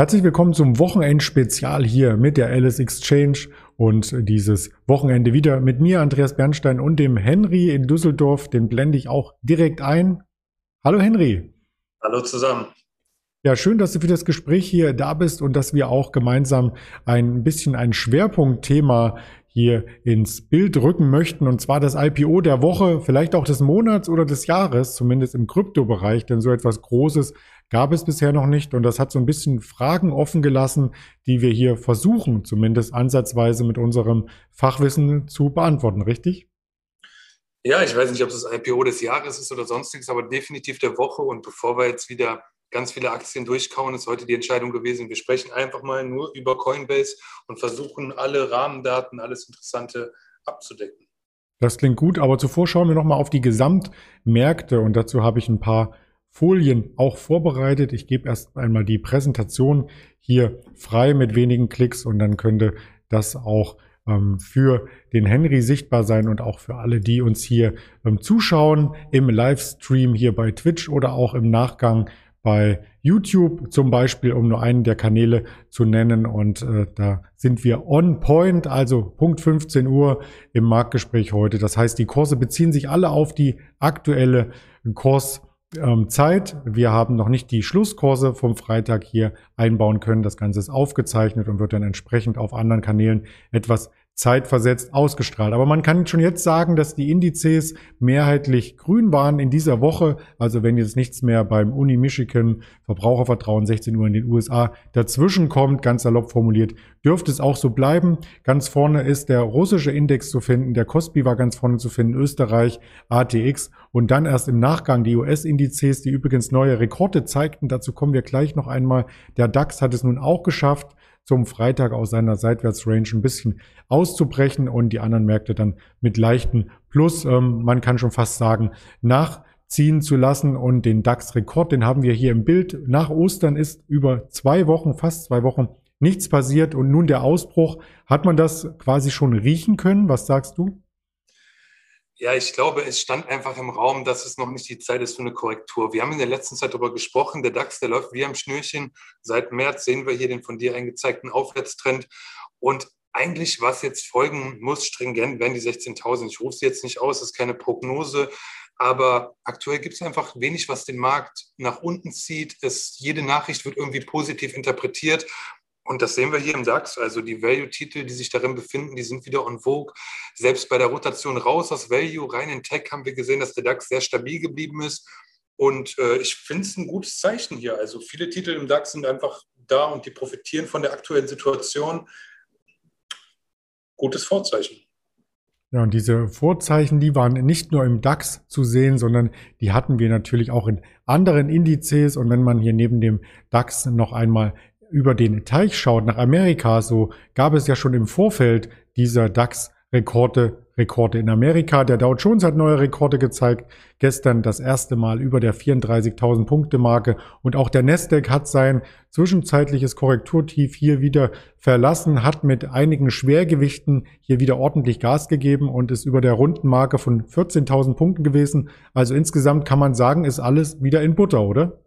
Herzlich willkommen zum Wochenendspezial hier mit der Alice Exchange und dieses Wochenende wieder mit mir, Andreas Bernstein und dem Henry in Düsseldorf. Den blende ich auch direkt ein. Hallo Henry. Hallo zusammen. Ja, schön, dass du für das Gespräch hier da bist und dass wir auch gemeinsam ein bisschen ein Schwerpunktthema hier ins Bild rücken möchten, und zwar das IPO der Woche, vielleicht auch des Monats oder des Jahres, zumindest im Kryptobereich, denn so etwas Großes gab es bisher noch nicht. Und das hat so ein bisschen Fragen offen gelassen, die wir hier versuchen, zumindest ansatzweise mit unserem Fachwissen zu beantworten, richtig? Ja, ich weiß nicht, ob es das IPO des Jahres ist oder sonstiges, aber definitiv der Woche. Und bevor wir jetzt wieder ganz viele Aktien durchkauen, ist heute die Entscheidung gewesen. Wir sprechen einfach mal nur über Coinbase und versuchen alle Rahmendaten, alles Interessante abzudecken. Das klingt gut, aber zuvor schauen wir nochmal auf die Gesamtmärkte und dazu habe ich ein paar Folien auch vorbereitet. Ich gebe erst einmal die Präsentation hier frei mit wenigen Klicks und dann könnte das auch ähm, für den Henry sichtbar sein und auch für alle, die uns hier ähm, zuschauen im Livestream hier bei Twitch oder auch im Nachgang bei YouTube zum Beispiel, um nur einen der Kanäle zu nennen. Und äh, da sind wir on point, also Punkt 15 Uhr im Marktgespräch heute. Das heißt, die Kurse beziehen sich alle auf die aktuelle Kurs ähm, Zeit. Wir haben noch nicht die Schlusskurse vom Freitag hier einbauen können. Das Ganze ist aufgezeichnet und wird dann entsprechend auf anderen Kanälen etwas zeitversetzt ausgestrahlt. Aber man kann schon jetzt sagen, dass die Indizes mehrheitlich grün waren in dieser Woche. Also wenn jetzt nichts mehr beim Uni Michigan Verbrauchervertrauen 16 Uhr in den USA dazwischen kommt, ganz salopp formuliert, dürfte es auch so bleiben. Ganz vorne ist der russische Index zu finden, der Kospi war ganz vorne zu finden, Österreich, ATX und dann erst im Nachgang die US-Indizes, die übrigens neue Rekorde zeigten. Dazu kommen wir gleich noch einmal. Der DAX hat es nun auch geschafft, zum Freitag aus seiner Seitwärtsrange ein bisschen auszubrechen und die anderen Märkte dann mit leichten Plus, ähm, man kann schon fast sagen, nachziehen zu lassen und den DAX-Rekord, den haben wir hier im Bild. Nach Ostern ist über zwei Wochen, fast zwei Wochen, nichts passiert und nun der Ausbruch. Hat man das quasi schon riechen können? Was sagst du? Ja, ich glaube, es stand einfach im Raum, dass es noch nicht die Zeit ist für eine Korrektur. Wir haben in der letzten Zeit darüber gesprochen, der DAX, der läuft wie am Schnürchen. Seit März sehen wir hier den von dir eingezeigten Aufwärtstrend. Und eigentlich, was jetzt folgen muss, stringent, werden die 16.000. Ich rufe sie jetzt nicht aus, das ist keine Prognose. Aber aktuell gibt es einfach wenig, was den Markt nach unten zieht. Es, jede Nachricht wird irgendwie positiv interpretiert. Und das sehen wir hier im DAX. Also die Value-Titel, die sich darin befinden, die sind wieder on vogue. Selbst bei der Rotation raus aus Value, rein in Tech, haben wir gesehen, dass der DAX sehr stabil geblieben ist. Und äh, ich finde es ein gutes Zeichen hier. Also viele Titel im DAX sind einfach da und die profitieren von der aktuellen Situation. Gutes Vorzeichen. Ja, und diese Vorzeichen, die waren nicht nur im DAX zu sehen, sondern die hatten wir natürlich auch in anderen Indizes. Und wenn man hier neben dem DAX noch einmal über den Teich schaut, nach Amerika, so gab es ja schon im Vorfeld dieser DAX-Rekorde, Rekorde in Amerika. Der Dow Jones hat neue Rekorde gezeigt. Gestern das erste Mal über der 34.000 Punkte Marke. Und auch der Nasdaq hat sein zwischenzeitliches Korrekturtief hier wieder verlassen, hat mit einigen Schwergewichten hier wieder ordentlich Gas gegeben und ist über der runden Marke von 14.000 Punkten gewesen. Also insgesamt kann man sagen, ist alles wieder in Butter, oder?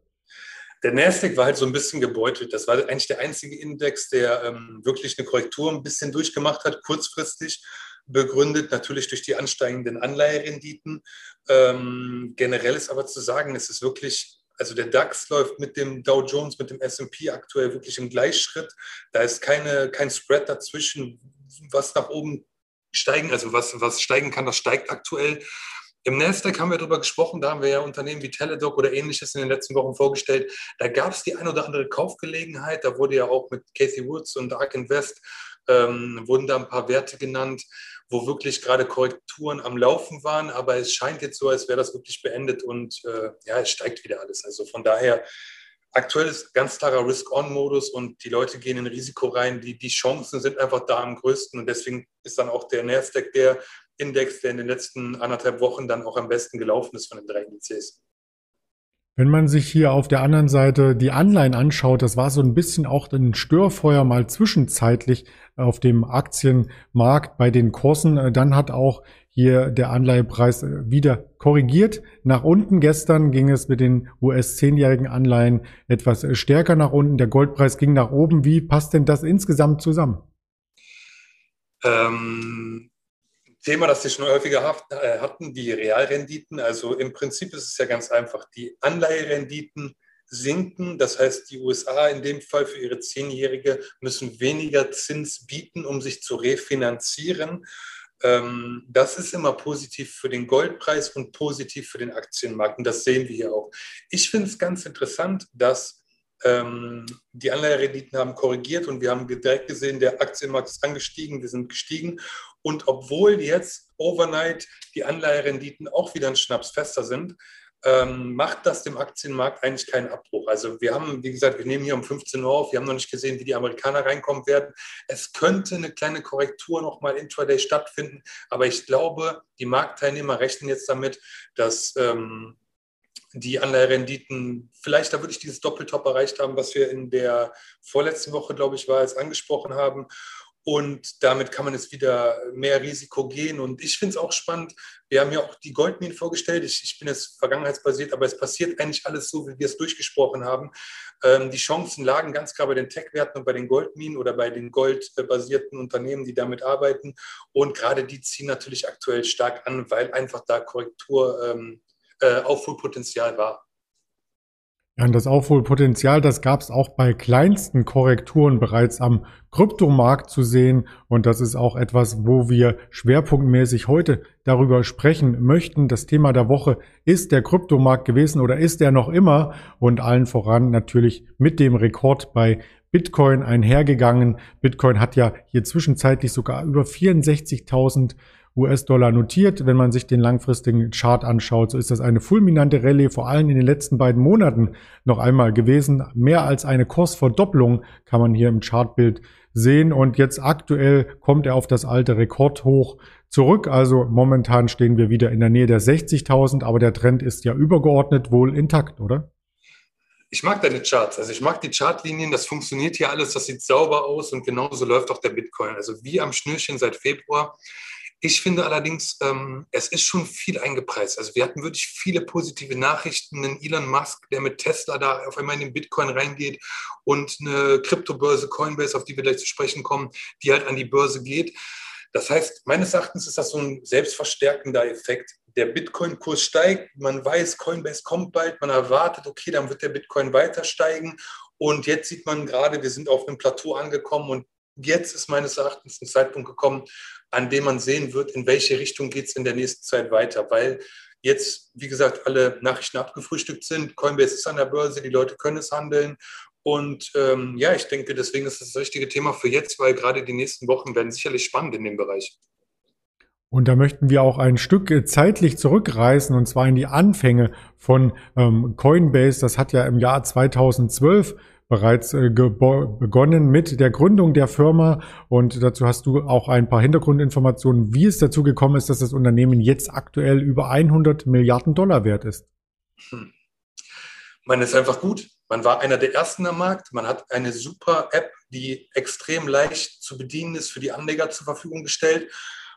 Der Nasdaq war halt so ein bisschen gebeutelt. Das war eigentlich der einzige Index, der ähm, wirklich eine Korrektur ein bisschen durchgemacht hat, kurzfristig begründet, natürlich durch die ansteigenden Anleiherenditen. Ähm, generell ist aber zu sagen, es ist wirklich, also der DAX läuft mit dem Dow Jones, mit dem SP aktuell wirklich im Gleichschritt. Da ist keine, kein Spread dazwischen, was nach oben steigen, also was, was steigen kann, das steigt aktuell. Im Nasdaq haben wir darüber gesprochen, da haben wir ja Unternehmen wie Teledoc oder ähnliches in den letzten Wochen vorgestellt. Da gab es die ein oder andere Kaufgelegenheit. Da wurde ja auch mit Casey Woods und Ark Invest ähm, wurden da ein paar Werte genannt, wo wirklich gerade Korrekturen am Laufen waren. Aber es scheint jetzt so, als wäre das wirklich beendet und äh, ja, es steigt wieder alles. Also von daher, aktuell ist ganz klarer Risk-On-Modus und die Leute gehen in Risiko rein. Die, die Chancen sind einfach da am größten und deswegen ist dann auch der Nasdaq der, Index, der in den letzten anderthalb Wochen dann auch am besten gelaufen ist von den drei Indizes. Wenn man sich hier auf der anderen Seite die Anleihen anschaut, das war so ein bisschen auch ein Störfeuer mal zwischenzeitlich auf dem Aktienmarkt bei den Kursen. Dann hat auch hier der Anleihepreis wieder korrigiert. Nach unten gestern ging es mit den US-10-jährigen Anleihen etwas stärker nach unten. Der Goldpreis ging nach oben. Wie passt denn das insgesamt zusammen? Ähm, Thema, das wir schon häufiger äh, hatten, die Realrenditen. Also im Prinzip ist es ja ganz einfach. Die Anleiherenditen sinken. Das heißt, die USA in dem Fall für ihre Zehnjährige müssen weniger Zins bieten, um sich zu refinanzieren. Ähm, das ist immer positiv für den Goldpreis und positiv für den Aktienmarkt. Und das sehen wir hier auch. Ich finde es ganz interessant, dass die Anleiherenditen haben korrigiert und wir haben direkt gesehen, der Aktienmarkt ist angestiegen, wir sind gestiegen. Und obwohl jetzt overnight die Anleiherenditen auch wieder ein Schnaps fester sind, ähm, macht das dem Aktienmarkt eigentlich keinen Abbruch. Also wir haben, wie gesagt, wir nehmen hier um 15 Uhr auf, wir haben noch nicht gesehen, wie die Amerikaner reinkommen werden. Es könnte eine kleine Korrektur nochmal intraday stattfinden, aber ich glaube, die Marktteilnehmer rechnen jetzt damit, dass ähm, die Anleiherenditen vielleicht da wirklich dieses Doppeltop erreicht haben, was wir in der vorletzten Woche, glaube ich, war, jetzt angesprochen haben. Und damit kann man jetzt wieder mehr Risiko gehen. Und ich finde es auch spannend. Wir haben ja auch die Goldminen vorgestellt. Ich, ich, bin jetzt vergangenheitsbasiert, aber es passiert eigentlich alles so, wie wir es durchgesprochen haben. Ähm, die Chancen lagen ganz klar bei den Tech-Werten und bei den Goldminen oder bei den goldbasierten Unternehmen, die damit arbeiten. Und gerade die ziehen natürlich aktuell stark an, weil einfach da Korrektur ähm, äh, Aufholpotenzial war. Ja, und das Aufholpotenzial, das gab es auch bei kleinsten Korrekturen bereits am Kryptomarkt zu sehen. Und das ist auch etwas, wo wir schwerpunktmäßig heute darüber sprechen möchten. Das Thema der Woche ist der Kryptomarkt gewesen oder ist er noch immer? Und allen voran natürlich mit dem Rekord bei Bitcoin einhergegangen. Bitcoin hat ja hier zwischenzeitlich sogar über 64.000 US-Dollar notiert. Wenn man sich den langfristigen Chart anschaut, so ist das eine fulminante Rallye, vor allem in den letzten beiden Monaten noch einmal gewesen. Mehr als eine Kursverdopplung kann man hier im Chartbild sehen. Und jetzt aktuell kommt er auf das alte Rekordhoch zurück. Also momentan stehen wir wieder in der Nähe der 60.000, aber der Trend ist ja übergeordnet wohl intakt, oder? Ich mag deine Charts. Also ich mag die Chartlinien. Das funktioniert hier alles. Das sieht sauber aus und genauso läuft auch der Bitcoin. Also wie am Schnürchen seit Februar. Ich finde allerdings, ähm, es ist schon viel eingepreist. Also wir hatten wirklich viele positive Nachrichten. Einen Elon Musk, der mit Tesla da auf einmal in den Bitcoin reingeht und eine Kryptobörse Coinbase, auf die wir gleich zu sprechen kommen, die halt an die Börse geht. Das heißt, meines Erachtens ist das so ein selbstverstärkender Effekt. Der Bitcoin-Kurs steigt, man weiß, Coinbase kommt bald, man erwartet, okay, dann wird der Bitcoin weiter steigen. Und jetzt sieht man gerade, wir sind auf einem Plateau angekommen und jetzt ist meines Erachtens ein Zeitpunkt gekommen, an dem man sehen wird, in welche Richtung geht es in der nächsten Zeit weiter, weil jetzt, wie gesagt, alle Nachrichten abgefrühstückt sind. Coinbase ist an der Börse, die Leute können es handeln. Und ähm, ja, ich denke, deswegen ist das das richtige Thema für jetzt, weil gerade die nächsten Wochen werden sicherlich spannend in dem Bereich. Und da möchten wir auch ein Stück zeitlich zurückreisen, und zwar in die Anfänge von ähm, Coinbase. Das hat ja im Jahr 2012 bereits äh, begonnen mit der Gründung der Firma und dazu hast du auch ein paar Hintergrundinformationen, wie es dazu gekommen ist, dass das Unternehmen jetzt aktuell über 100 Milliarden Dollar wert ist. Hm. Man ist einfach gut. Man war einer der ersten am Markt. Man hat eine super App, die extrem leicht zu bedienen ist, für die Anleger zur Verfügung gestellt.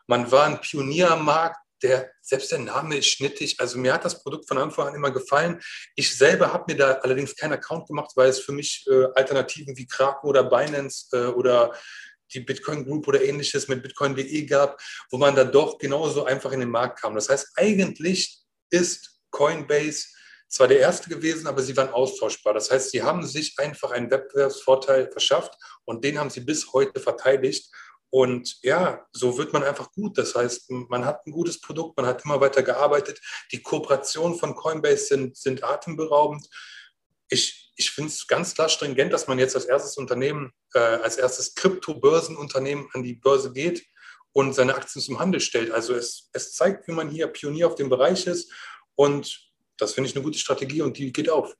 Man war ein Pionier am Markt der, selbst der Name ist schnittig. Also mir hat das Produkt von Anfang an immer gefallen. Ich selber habe mir da allerdings keinen Account gemacht, weil es für mich äh, Alternativen wie Kraken oder Binance äh, oder die Bitcoin Group oder ähnliches mit bitcoin.de gab, wo man dann doch genauso einfach in den Markt kam. Das heißt, eigentlich ist Coinbase zwar der erste gewesen, aber sie waren austauschbar. Das heißt, sie haben sich einfach einen Wettbewerbsvorteil verschafft und den haben sie bis heute verteidigt. Und ja, so wird man einfach gut. Das heißt, man hat ein gutes Produkt, man hat immer weiter gearbeitet. Die Kooperationen von Coinbase sind, sind atemberaubend. Ich, ich finde es ganz klar stringent, dass man jetzt als erstes Unternehmen, äh, als erstes Krypto-Börsenunternehmen an die Börse geht und seine Aktien zum Handel stellt. Also es, es zeigt, wie man hier Pionier auf dem Bereich ist. Und das finde ich eine gute Strategie und die geht auf.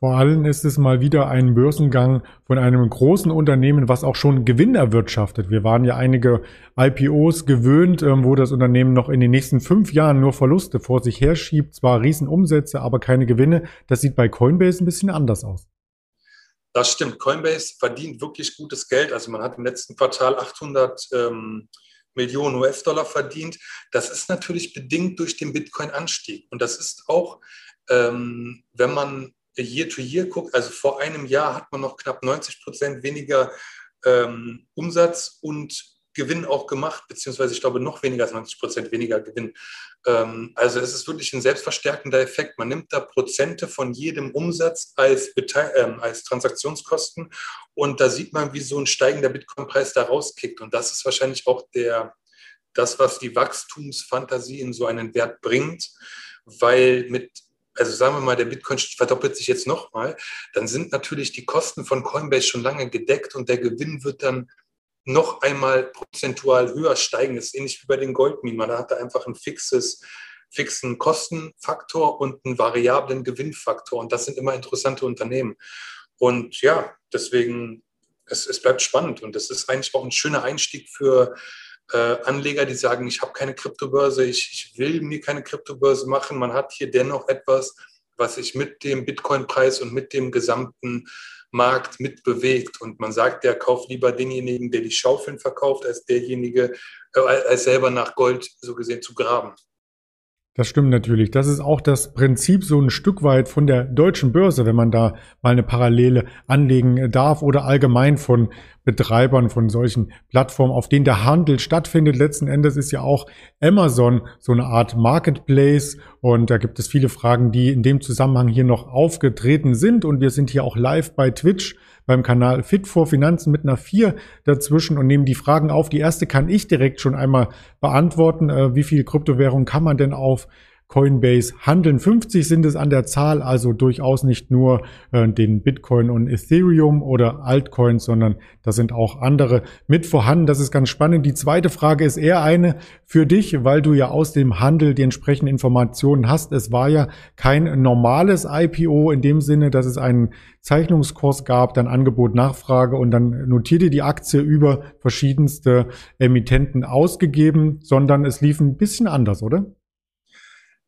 Vor allem ist es mal wieder ein Börsengang von einem großen Unternehmen, was auch schon Gewinn erwirtschaftet. Wir waren ja einige IPOs gewöhnt, ähm, wo das Unternehmen noch in den nächsten fünf Jahren nur Verluste vor sich herschiebt. Zwar Riesenumsätze, aber keine Gewinne. Das sieht bei Coinbase ein bisschen anders aus. Das stimmt. Coinbase verdient wirklich gutes Geld. Also man hat im letzten Quartal 800 ähm, Millionen US-Dollar verdient. Das ist natürlich bedingt durch den Bitcoin-Anstieg. Und das ist auch, ähm, wenn man Year-to-Year -year guckt, also vor einem Jahr hat man noch knapp 90 Prozent weniger ähm, Umsatz und Gewinn auch gemacht, beziehungsweise ich glaube noch weniger als 90 Prozent weniger Gewinn. Ähm, also es ist wirklich ein selbstverstärkender Effekt. Man nimmt da Prozente von jedem Umsatz als, Beteil äh, als Transaktionskosten und da sieht man, wie so ein steigender Bitcoin-Preis da rauskickt. Und das ist wahrscheinlich auch der, das, was die Wachstumsfantasie in so einen Wert bringt, weil mit also sagen wir mal, der Bitcoin verdoppelt sich jetzt nochmal, dann sind natürlich die Kosten von Coinbase schon lange gedeckt und der Gewinn wird dann noch einmal prozentual höher steigen. Das ist ähnlich wie bei den Goldminen. Man hat da einfach ein fixes, fixen Kostenfaktor und einen variablen Gewinnfaktor. Und das sind immer interessante Unternehmen. Und ja, deswegen, es, es bleibt spannend. Und das ist eigentlich auch ein schöner Einstieg für äh, Anleger, die sagen, ich habe keine Kryptobörse, ich, ich will mir keine Kryptobörse machen. Man hat hier dennoch etwas, was sich mit dem Bitcoin-Preis und mit dem gesamten Markt mitbewegt. Und man sagt, der kauft lieber denjenigen, der die Schaufeln verkauft, als derjenige, äh, als selber nach Gold so gesehen zu graben. Das stimmt natürlich. Das ist auch das Prinzip so ein Stück weit von der deutschen Börse, wenn man da mal eine Parallele anlegen darf oder allgemein von Betreibern von solchen Plattformen, auf denen der Handel stattfindet. Letzten Endes ist ja auch Amazon so eine Art Marketplace und da gibt es viele Fragen, die in dem Zusammenhang hier noch aufgetreten sind und wir sind hier auch live bei Twitch beim Kanal Fit for Finanzen mit einer 4 dazwischen und nehmen die Fragen auf. Die erste kann ich direkt schon einmal beantworten. Äh, wie viel Kryptowährung kann man denn auf Coinbase handeln. 50 sind es an der Zahl, also durchaus nicht nur äh, den Bitcoin und Ethereum oder Altcoins, sondern da sind auch andere mit vorhanden. Das ist ganz spannend. Die zweite Frage ist eher eine für dich, weil du ja aus dem Handel die entsprechenden Informationen hast. Es war ja kein normales IPO in dem Sinne, dass es einen Zeichnungskurs gab, dann Angebot, Nachfrage und dann notierte die Aktie über verschiedenste Emittenten ausgegeben, sondern es lief ein bisschen anders, oder?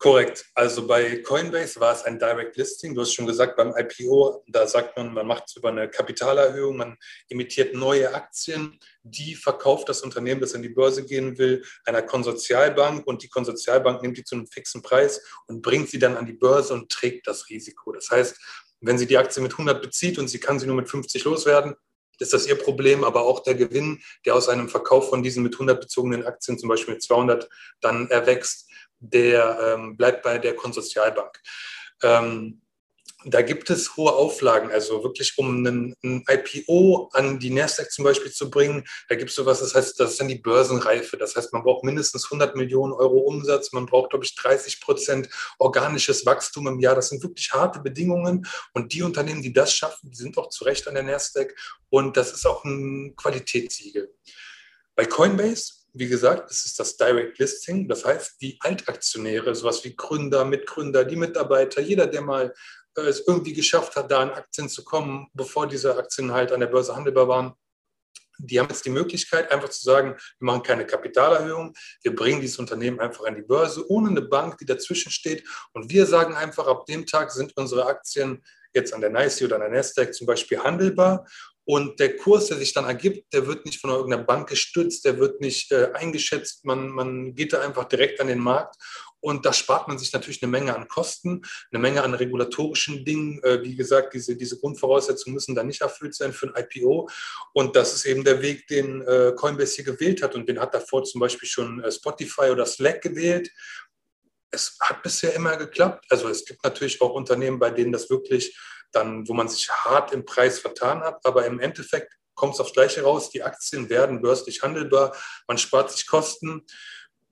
Korrekt. Also bei Coinbase war es ein Direct Listing. Du hast schon gesagt, beim IPO, da sagt man, man macht es über eine Kapitalerhöhung, man emittiert neue Aktien, die verkauft das Unternehmen, das an die Börse gehen will, einer Konsortialbank und die Konsortialbank nimmt die zu einem fixen Preis und bringt sie dann an die Börse und trägt das Risiko. Das heißt, wenn sie die Aktie mit 100 bezieht und sie kann sie nur mit 50 loswerden, ist das ihr Problem, aber auch der Gewinn, der aus einem Verkauf von diesen mit 100 bezogenen Aktien, zum Beispiel mit 200, dann erwächst, der ähm, bleibt bei der Konsortialbank. Ähm, da gibt es hohe Auflagen, also wirklich um einen, ein IPO an die Nasdaq zum Beispiel zu bringen, da gibt es sowas, das heißt, das ist dann die Börsenreife. Das heißt, man braucht mindestens 100 Millionen Euro Umsatz, man braucht, glaube ich, 30 Prozent organisches Wachstum im Jahr. Das sind wirklich harte Bedingungen und die Unternehmen, die das schaffen, die sind auch zu Recht an der Nasdaq und das ist auch ein Qualitätssiegel. Bei Coinbase wie gesagt, es ist das Direct Listing. Das heißt, die Altaktionäre, sowas wie Gründer, Mitgründer, die Mitarbeiter, jeder, der mal äh, es irgendwie geschafft hat, da an Aktien zu kommen, bevor diese Aktien halt an der Börse handelbar waren, die haben jetzt die Möglichkeit, einfach zu sagen, wir machen keine Kapitalerhöhung, wir bringen dieses Unternehmen einfach an die Börse, ohne eine Bank, die dazwischen steht. Und wir sagen einfach, ab dem Tag sind unsere Aktien jetzt an der NYSE oder an der Nasdaq zum Beispiel handelbar und der Kurs, der sich dann ergibt, der wird nicht von irgendeiner Bank gestützt, der wird nicht äh, eingeschätzt. Man, man geht da einfach direkt an den Markt. Und da spart man sich natürlich eine Menge an Kosten, eine Menge an regulatorischen Dingen. Äh, wie gesagt, diese, diese Grundvoraussetzungen müssen da nicht erfüllt sein für ein IPO. Und das ist eben der Weg, den äh, Coinbase hier gewählt hat. Und den hat davor zum Beispiel schon äh, Spotify oder Slack gewählt. Es hat bisher immer geklappt. Also es gibt natürlich auch Unternehmen, bei denen das wirklich dann, wo man sich hart im Preis vertan hat, aber im Endeffekt kommt es aufs Gleiche raus. Die Aktien werden börslich handelbar, man spart sich Kosten.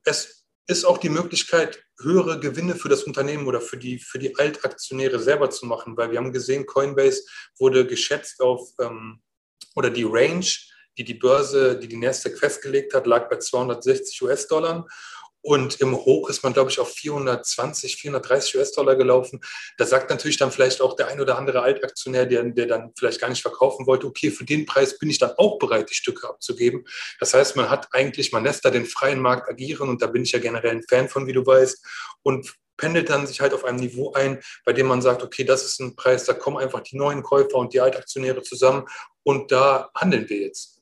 Es ist auch die Möglichkeit, höhere Gewinne für das Unternehmen oder für die, für die Altaktionäre selber zu machen, weil wir haben gesehen, Coinbase wurde geschätzt auf, ähm, oder die Range, die die Börse, die die Nasdaq festgelegt hat, lag bei 260 US-Dollar. Und im Hoch ist man, glaube ich, auf 420, 430 US-Dollar gelaufen. Da sagt natürlich dann vielleicht auch der ein oder andere Altaktionär, der, der dann vielleicht gar nicht verkaufen wollte, okay, für den Preis bin ich dann auch bereit, die Stücke abzugeben. Das heißt, man hat eigentlich, man lässt da den freien Markt agieren und da bin ich ja generell ein Fan von, wie du weißt. Und pendelt dann sich halt auf einem Niveau ein, bei dem man sagt, okay, das ist ein Preis, da kommen einfach die neuen Käufer und die Altaktionäre zusammen und da handeln wir jetzt.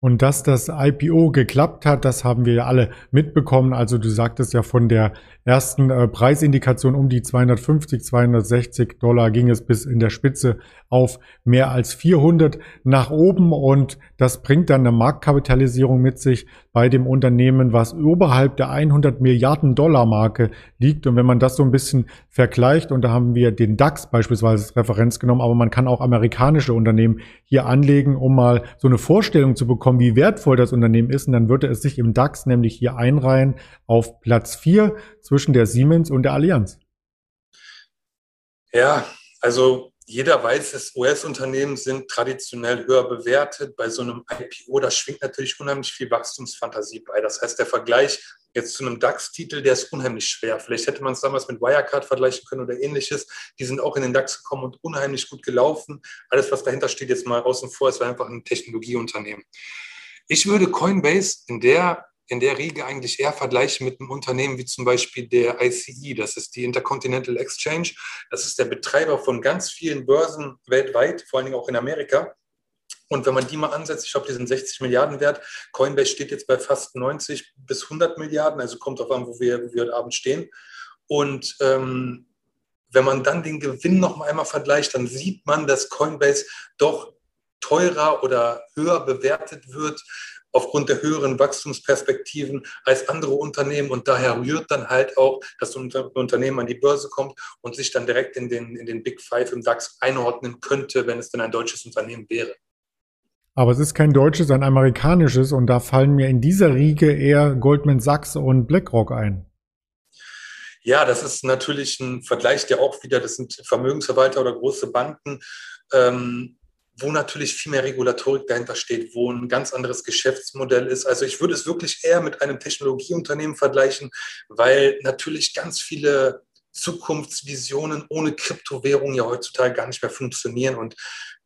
Und dass das IPO geklappt hat, das haben wir ja alle mitbekommen. Also du sagtest ja von der ersten äh, Preisindikation um die 250, 260 Dollar ging es bis in der Spitze auf mehr als 400 nach oben und das bringt dann eine Marktkapitalisierung mit sich bei dem Unternehmen, was oberhalb der 100 Milliarden Dollar Marke liegt. Und wenn man das so ein bisschen vergleicht, und da haben wir den DAX beispielsweise als Referenz genommen, aber man kann auch amerikanische Unternehmen hier anlegen, um mal so eine Vorstellung zu bekommen, wie wertvoll das Unternehmen ist. Und dann würde es sich im DAX nämlich hier einreihen auf Platz 4 zwischen der Siemens und der Allianz. Ja, also jeder weiß dass US-Unternehmen sind traditionell höher bewertet. Bei so einem IPO, da schwingt natürlich unheimlich viel Wachstumsfantasie bei. Das heißt, der Vergleich jetzt zu einem DAX-Titel, der ist unheimlich schwer. Vielleicht hätte man es damals mit Wirecard vergleichen können oder ähnliches. Die sind auch in den DAX gekommen und unheimlich gut gelaufen. Alles, was dahinter steht, jetzt mal außen vor, es war einfach ein Technologieunternehmen. Ich würde Coinbase in der in der Riege eigentlich eher vergleichen mit einem Unternehmen wie zum Beispiel der ICE, das ist die Intercontinental Exchange. Das ist der Betreiber von ganz vielen Börsen weltweit, vor allen Dingen auch in Amerika. Und wenn man die mal ansetzt, ich glaube, die sind 60 Milliarden wert. Coinbase steht jetzt bei fast 90 bis 100 Milliarden, also kommt auf an, wo wir, wo wir heute Abend stehen. Und ähm, wenn man dann den Gewinn noch einmal vergleicht, dann sieht man, dass Coinbase doch teurer oder höher bewertet wird aufgrund der höheren Wachstumsperspektiven als andere Unternehmen. Und daher rührt dann halt auch, dass ein Unternehmen an die Börse kommt und sich dann direkt in den, in den Big Five im DAX einordnen könnte, wenn es denn ein deutsches Unternehmen wäre. Aber es ist kein deutsches, ein amerikanisches und da fallen mir in dieser Riege eher Goldman Sachs und BlackRock ein. Ja, das ist natürlich ein Vergleich, der auch wieder, das sind Vermögensverwalter oder große Banken. Ähm, wo natürlich viel mehr Regulatorik dahinter steht, wo ein ganz anderes Geschäftsmodell ist. Also ich würde es wirklich eher mit einem Technologieunternehmen vergleichen, weil natürlich ganz viele Zukunftsvisionen ohne Kryptowährung ja heutzutage gar nicht mehr funktionieren. Und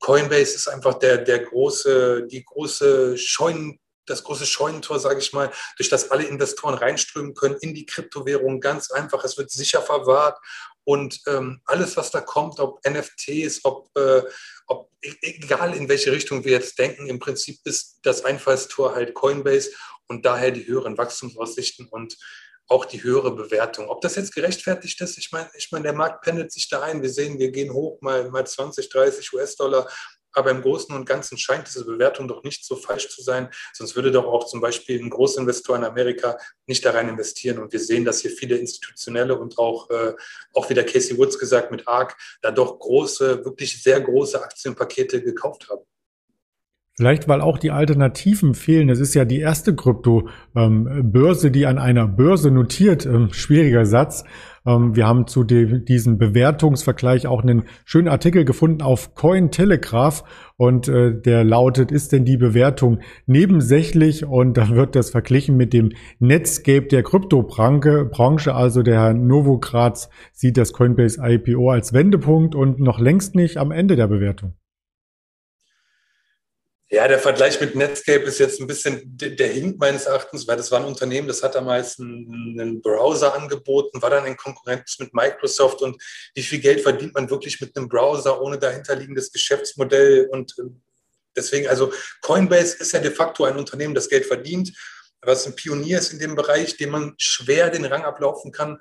Coinbase ist einfach der, der große, die große Scheunen, das große Scheunentor, sage ich mal, durch das alle Investoren reinströmen können in die Kryptowährung. Ganz einfach, es wird sicher verwahrt und ähm, alles, was da kommt, ob NFTs, ob, äh, ob, e-, egal in welche Richtung wir jetzt denken, im Prinzip ist das Einfallstor halt Coinbase und daher die höheren Wachstumsaussichten und auch die höhere Bewertung. Ob das jetzt gerechtfertigt ist, ich meine, ich mein, der Markt pendelt sich da ein. Wir sehen, wir gehen hoch mal, mal 20, 30 US-Dollar aber im Großen und Ganzen scheint diese Bewertung doch nicht so falsch zu sein. Sonst würde doch auch zum Beispiel ein Großinvestor in Amerika nicht da rein investieren. Und wir sehen, dass hier viele institutionelle und auch, äh, auch wie der Casey Woods gesagt mit ARK, da doch große, wirklich sehr große Aktienpakete gekauft haben. Vielleicht, weil auch die Alternativen fehlen. Es ist ja die erste Krypto-Börse, die an einer Börse notiert. Ähm, schwieriger Satz. Ähm, wir haben zu diesem Bewertungsvergleich auch einen schönen Artikel gefunden auf Cointelegraph und äh, der lautet, ist denn die Bewertung nebensächlich? Und da wird das verglichen mit dem Netscape der Kryptobranche. Also der Herr Novogratz sieht das Coinbase IPO als Wendepunkt und noch längst nicht am Ende der Bewertung. Ja, der Vergleich mit Netscape ist jetzt ein bisschen, der hinkt meines Erachtens, weil das war ein Unternehmen, das hat damals einen, einen Browser angeboten, war dann in Konkurrenz mit Microsoft und wie viel Geld verdient man wirklich mit einem Browser ohne dahinterliegendes Geschäftsmodell und äh, deswegen, also Coinbase ist ja de facto ein Unternehmen, das Geld verdient, was ein Pionier ist in dem Bereich, dem man schwer den Rang ablaufen kann.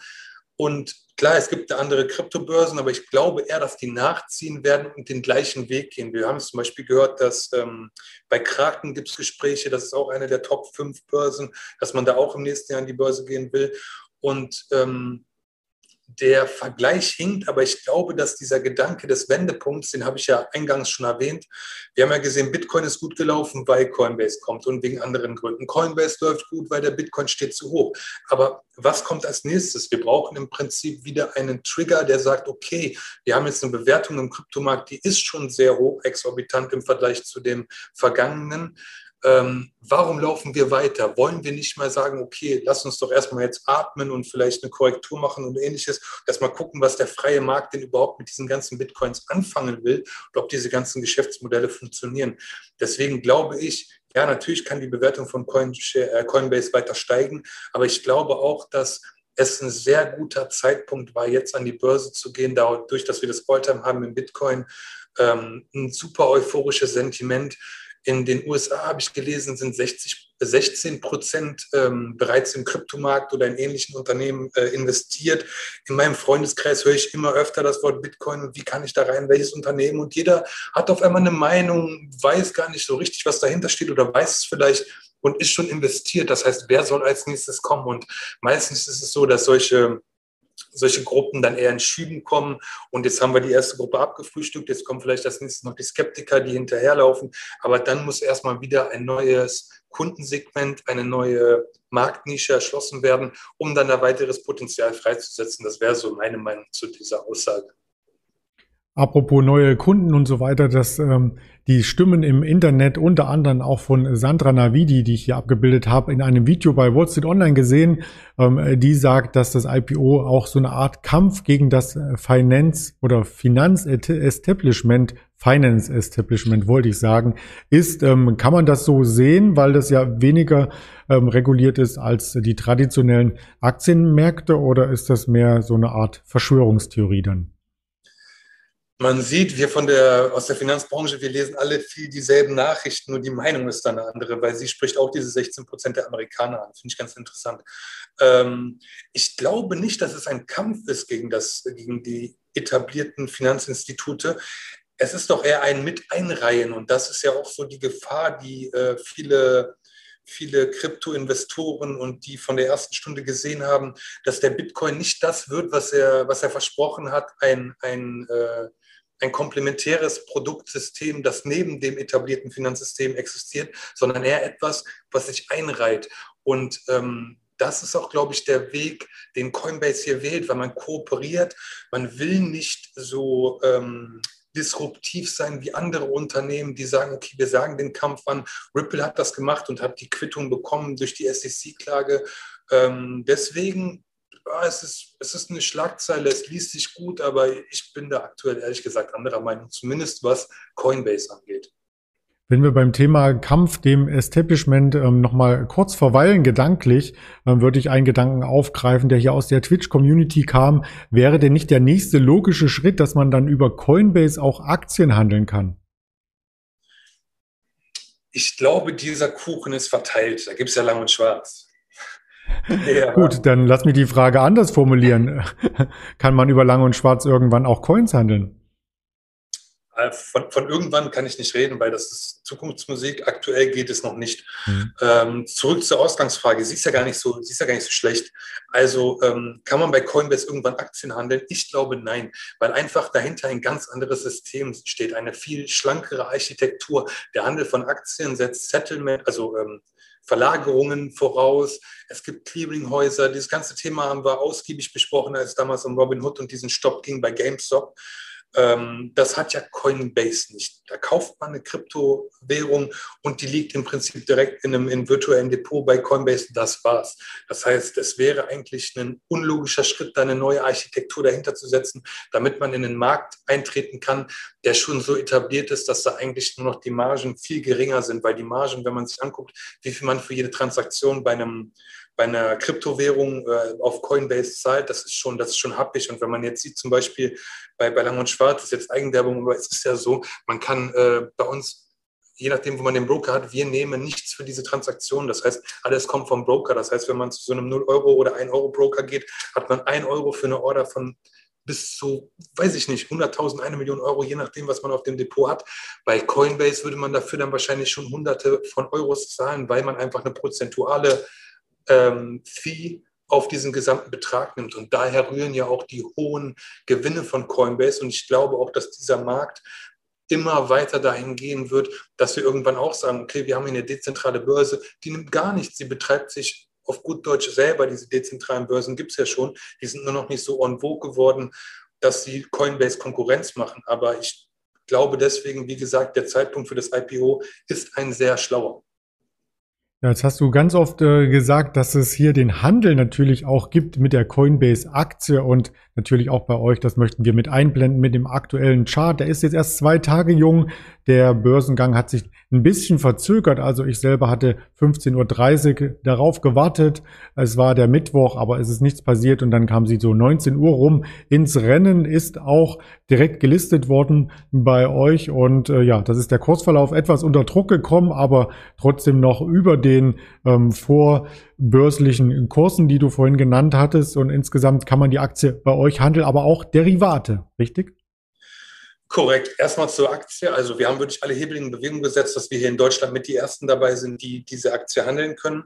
Und klar, es gibt andere Kryptobörsen, aber ich glaube eher, dass die nachziehen werden und den gleichen Weg gehen. Wir haben zum Beispiel gehört, dass ähm, bei Kraken gibt es Gespräche, das ist auch eine der Top 5 Börsen, dass man da auch im nächsten Jahr an die Börse gehen will. Und ähm, der Vergleich hinkt, aber ich glaube, dass dieser Gedanke des Wendepunkts, den habe ich ja eingangs schon erwähnt. Wir haben ja gesehen, Bitcoin ist gut gelaufen, weil Coinbase kommt und wegen anderen Gründen. Coinbase läuft gut, weil der Bitcoin steht zu hoch. Aber was kommt als nächstes? Wir brauchen im Prinzip wieder einen Trigger, der sagt, okay, wir haben jetzt eine Bewertung im Kryptomarkt, die ist schon sehr hoch, exorbitant im Vergleich zu dem vergangenen. Ähm, warum laufen wir weiter? Wollen wir nicht mal sagen, okay, lass uns doch erstmal jetzt atmen und vielleicht eine Korrektur machen und ähnliches, dass mal gucken, was der freie Markt denn überhaupt mit diesen ganzen Bitcoins anfangen will und ob diese ganzen Geschäftsmodelle funktionieren. Deswegen glaube ich, ja, natürlich kann die Bewertung von äh, Coinbase weiter steigen, aber ich glaube auch, dass es ein sehr guter Zeitpunkt war, jetzt an die Börse zu gehen, dadurch, dass wir das Alltime haben im Bitcoin, ähm, ein super euphorisches Sentiment. In den USA habe ich gelesen, sind 60, 16 Prozent ähm, bereits im Kryptomarkt oder in ähnlichen Unternehmen äh, investiert. In meinem Freundeskreis höre ich immer öfter das Wort Bitcoin und wie kann ich da rein, welches Unternehmen? Und jeder hat auf einmal eine Meinung, weiß gar nicht so richtig, was dahinter steht oder weiß es vielleicht und ist schon investiert. Das heißt, wer soll als nächstes kommen? Und meistens ist es so, dass solche solche Gruppen dann eher in Schüben kommen. Und jetzt haben wir die erste Gruppe abgefrühstückt. Jetzt kommen vielleicht das nächste noch die Skeptiker, die hinterherlaufen. Aber dann muss erstmal wieder ein neues Kundensegment, eine neue Marktnische erschlossen werden, um dann da weiteres Potenzial freizusetzen. Das wäre so meine Meinung zu dieser Aussage. Apropos neue Kunden und so weiter, dass ähm, die Stimmen im Internet, unter anderem auch von Sandra Navidi, die ich hier abgebildet habe, in einem Video bei Wall Street Online gesehen, ähm, die sagt, dass das IPO auch so eine Art Kampf gegen das äh, Finance- oder Finanzestablishment, Finance Establishment wollte ich sagen, ist. Ähm, kann man das so sehen, weil das ja weniger ähm, reguliert ist als die traditionellen Aktienmärkte oder ist das mehr so eine Art Verschwörungstheorie dann? Man sieht, wir von der, aus der Finanzbranche, wir lesen alle viel dieselben Nachrichten, nur die Meinung ist dann eine andere, weil sie spricht auch diese 16 Prozent der Amerikaner an. Finde ich ganz interessant. Ähm, ich glaube nicht, dass es ein Kampf ist gegen, das, gegen die etablierten Finanzinstitute. Es ist doch eher ein Mit-Einreihen und das ist ja auch so die Gefahr, die äh, viele viele Krypto-Investoren und die von der ersten Stunde gesehen haben, dass der Bitcoin nicht das wird, was er, was er versprochen hat, ein, ein äh, ein komplementäres Produktsystem, das neben dem etablierten Finanzsystem existiert, sondern eher etwas, was sich einreiht. Und ähm, das ist auch, glaube ich, der Weg, den Coinbase hier wählt, weil man kooperiert. Man will nicht so ähm, disruptiv sein wie andere Unternehmen, die sagen, okay, wir sagen den Kampf an. Ripple hat das gemacht und hat die Quittung bekommen durch die SEC-Klage. Ähm, deswegen ah, es, ist, es ist eine Schlagzeile, es liest sich gut, aber ich bin da aktuell ehrlich gesagt anderer Meinung, zumindest was Coinbase angeht. Wenn wir beim Thema Kampf dem Establishment ähm, nochmal kurz verweilen, gedanklich, ähm, würde ich einen Gedanken aufgreifen, der hier aus der Twitch-Community kam. Wäre denn nicht der nächste logische Schritt, dass man dann über Coinbase auch Aktien handeln kann? Ich glaube, dieser Kuchen ist verteilt. Da gibt es ja lang und schwarz. Ja. Gut, dann lass mich die Frage anders formulieren. kann man über Lang und Schwarz irgendwann auch Coins handeln? Äh, von, von, irgendwann kann ich nicht reden, weil das ist Zukunftsmusik. Aktuell geht es noch nicht. Mhm. Ähm, zurück zur Ausgangsfrage. Sie ist ja gar nicht so, sie ist ja gar nicht so schlecht. Also ähm, kann man bei Coinbase irgendwann Aktien handeln? Ich glaube nein, weil einfach dahinter ein ganz anderes System steht, eine viel schlankere Architektur. Der Handel von Aktien setzt Settlement, also ähm, Verlagerungen voraus. Es gibt Clearinghäuser. Dieses ganze Thema haben wir ausgiebig besprochen, als es damals um Robin Hood und diesen Stopp ging bei GameStop. Ähm, das hat ja Coinbase nicht. Da kauft man eine Kryptowährung und die liegt im Prinzip direkt in einem in virtuellen Depot bei Coinbase. Das war's. Das heißt, es wäre eigentlich ein unlogischer Schritt, da eine neue Architektur dahinter zu setzen, damit man in den Markt eintreten kann, der schon so etabliert ist, dass da eigentlich nur noch die Margen viel geringer sind, weil die Margen, wenn man sich anguckt, wie viel man für jede Transaktion bei einem bei einer Kryptowährung äh, auf Coinbase zahlt, das ist schon, das ist schon happig. Und wenn man jetzt sieht, zum Beispiel bei, bei Lang und Schwarz, ist jetzt Eigenwerbung, aber es ist ja so, man kann äh, bei uns je nachdem, wo man den Broker hat, wir nehmen nichts für diese Transaktion. Das heißt, alles kommt vom Broker. Das heißt, wenn man zu so einem 0 Euro oder 1 Euro Broker geht, hat man 1 Euro für eine Order von bis zu, weiß ich nicht, 100.000, eine Million Euro, je nachdem, was man auf dem Depot hat. Bei Coinbase würde man dafür dann wahrscheinlich schon Hunderte von Euros zahlen, weil man einfach eine prozentuale ähm, Fee auf diesen gesamten Betrag nimmt. Und daher rühren ja auch die hohen Gewinne von Coinbase. Und ich glaube auch, dass dieser Markt immer weiter dahin gehen wird, dass wir irgendwann auch sagen, okay, wir haben hier eine dezentrale Börse, die nimmt gar nichts, sie betreibt sich auf gut Deutsch selber, diese dezentralen Börsen gibt es ja schon, die sind nur noch nicht so en vogue geworden, dass sie Coinbase Konkurrenz machen. Aber ich glaube deswegen, wie gesagt, der Zeitpunkt für das IPO ist ein sehr schlauer. Ja, jetzt hast du ganz oft äh, gesagt, dass es hier den Handel natürlich auch gibt mit der Coinbase-Aktie und natürlich auch bei euch. Das möchten wir mit einblenden mit dem aktuellen Chart. Der ist jetzt erst zwei Tage jung. Der Börsengang hat sich ein bisschen verzögert. Also ich selber hatte 15.30 Uhr darauf gewartet. Es war der Mittwoch, aber es ist nichts passiert und dann kam sie so 19 Uhr rum ins Rennen, ist auch direkt gelistet worden bei euch und äh, ja, das ist der Kursverlauf etwas unter Druck gekommen, aber trotzdem noch über den ähm, vorbörslichen Kursen, die du vorhin genannt hattest und insgesamt kann man die Aktie bei euch handeln, aber auch Derivate, richtig? Korrekt. Erstmal zur Aktie. Also wir haben wirklich alle Hebel in Bewegung gesetzt, dass wir hier in Deutschland mit die Ersten dabei sind, die diese Aktie handeln können.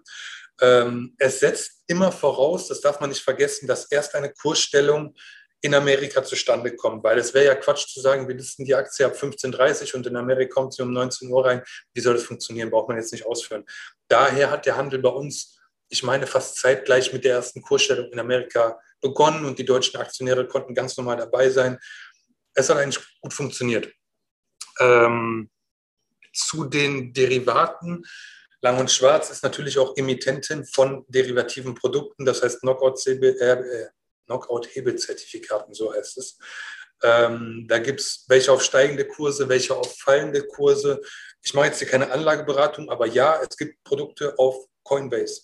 Ähm, es setzt immer voraus, das darf man nicht vergessen, dass erst eine Kursstellung in Amerika zustande kommt, weil es wäre ja Quatsch zu sagen, wir listen die Aktie ab 15.30 Uhr und in Amerika kommt sie um 19 Uhr rein. Wie soll das funktionieren? Braucht man jetzt nicht ausführen. Daher hat der Handel bei uns, ich meine, fast zeitgleich mit der ersten Kursstellung in Amerika begonnen und die deutschen Aktionäre konnten ganz normal dabei sein es hat eigentlich gut funktioniert. Ähm, zu den Derivaten. Lang und Schwarz ist natürlich auch Emittentin von derivativen Produkten, das heißt Knockout-Hebelzertifikaten, Knockout so heißt es. Ähm, da gibt es welche auf steigende Kurse, welche auf fallende Kurse. Ich mache jetzt hier keine Anlageberatung, aber ja, es gibt Produkte auf Coinbase.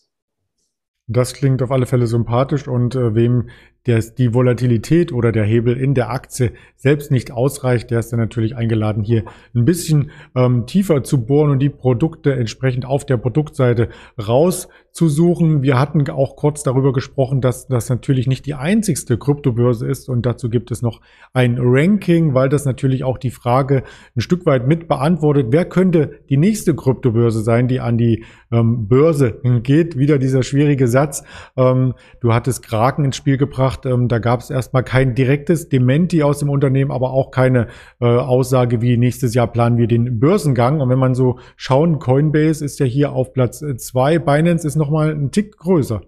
Das klingt auf alle Fälle sympathisch und äh, wem der die Volatilität oder der Hebel in der Aktie selbst nicht ausreicht, der ist dann natürlich eingeladen, hier ein bisschen ähm, tiefer zu bohren und die Produkte entsprechend auf der Produktseite rauszusuchen. Wir hatten auch kurz darüber gesprochen, dass das natürlich nicht die einzigste Kryptobörse ist und dazu gibt es noch ein Ranking, weil das natürlich auch die Frage ein Stück weit mit beantwortet, wer könnte die nächste Kryptobörse sein, die an die ähm, Börse geht. Wieder dieser schwierige Satz. Ähm, du hattest Kraken ins Spiel gebracht gemacht. Ähm, da gab es erstmal kein direktes Dementi aus dem Unternehmen, aber auch keine äh, Aussage wie nächstes Jahr planen wir den Börsengang. Und wenn man so schauen, Coinbase ist ja hier auf Platz zwei, Binance ist nochmal ein Tick größer.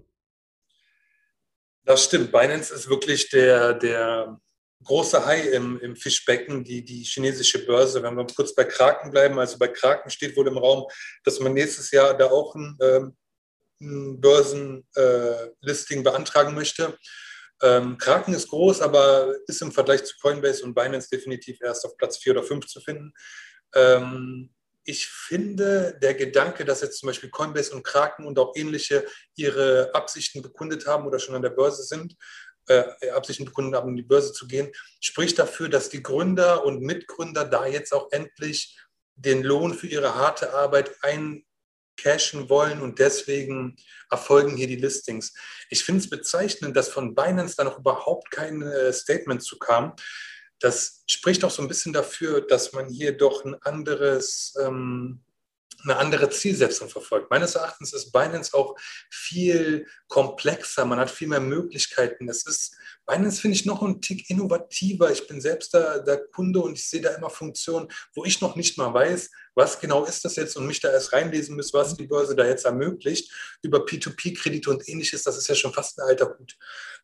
Das stimmt. Binance ist wirklich der, der große Hai im, im Fischbecken, die, die chinesische Börse. Wenn wir kurz bei Kraken bleiben, also bei Kraken steht wohl im Raum, dass man nächstes Jahr da auch ein, ähm, ein Börsenlisting äh, beantragen möchte. Ähm, Kraken ist groß, aber ist im Vergleich zu Coinbase und Binance definitiv erst auf Platz 4 oder 5 zu finden. Ähm, ich finde, der Gedanke, dass jetzt zum Beispiel Coinbase und Kraken und auch ähnliche ihre Absichten bekundet haben oder schon an der Börse sind, äh, Absichten bekundet haben, in die Börse zu gehen, spricht dafür, dass die Gründer und Mitgründer da jetzt auch endlich den Lohn für ihre harte Arbeit ein cashen wollen und deswegen erfolgen hier die Listings. Ich finde es bezeichnend, dass von Binance da noch überhaupt kein äh, Statement zu kam. Das spricht auch so ein bisschen dafür, dass man hier doch ein anderes, ähm, eine andere Zielsetzung verfolgt. Meines Erachtens ist Binance auch viel komplexer, man hat viel mehr Möglichkeiten. Es ist Binance finde ich noch einen Tick innovativer. Ich bin selbst da, der Kunde und ich sehe da immer Funktionen, wo ich noch nicht mal weiß, was genau ist das jetzt und mich da erst reinlesen muss, was die Börse da jetzt ermöglicht. Über P2P-Kredite und ähnliches, das ist ja schon fast ein alter Hut.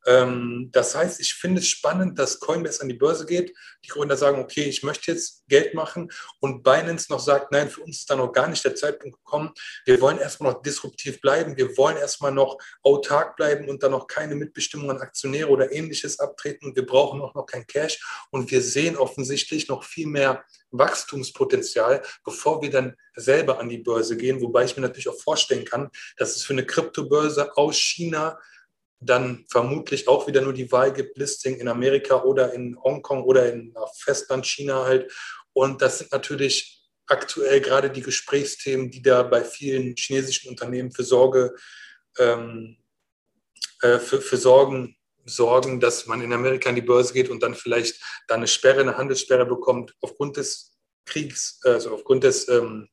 Ähm, das heißt, ich finde es spannend, dass Coinbase an die Börse geht. Die Gründer sagen, okay, ich möchte jetzt Geld machen und Binance noch sagt, nein, für uns ist da noch gar nicht der Zeitpunkt gekommen. Wir wollen erstmal noch disruptiv bleiben. Wir wollen erstmal noch autark bleiben und dann noch keine Mitbestimmung an Aktionäre oder ähnliches abtreten. Wir brauchen auch noch kein Cash und wir sehen offensichtlich noch viel mehr Wachstumspotenzial, bevor wir dann selber an die Börse gehen. Wobei ich mir natürlich auch vorstellen kann, dass es für eine Kryptobörse aus China dann vermutlich auch wieder nur die Wahl gibt, Listing in Amerika oder in Hongkong oder in Festland China halt. Und das sind natürlich aktuell gerade die Gesprächsthemen, die da bei vielen chinesischen Unternehmen für Sorge, ähm, äh, für, für Sorgen sorgen, dass man in Amerika an die Börse geht und dann vielleicht da eine Sperre, eine Handelssperre bekommt aufgrund des Kriegs, also aufgrund des ähm,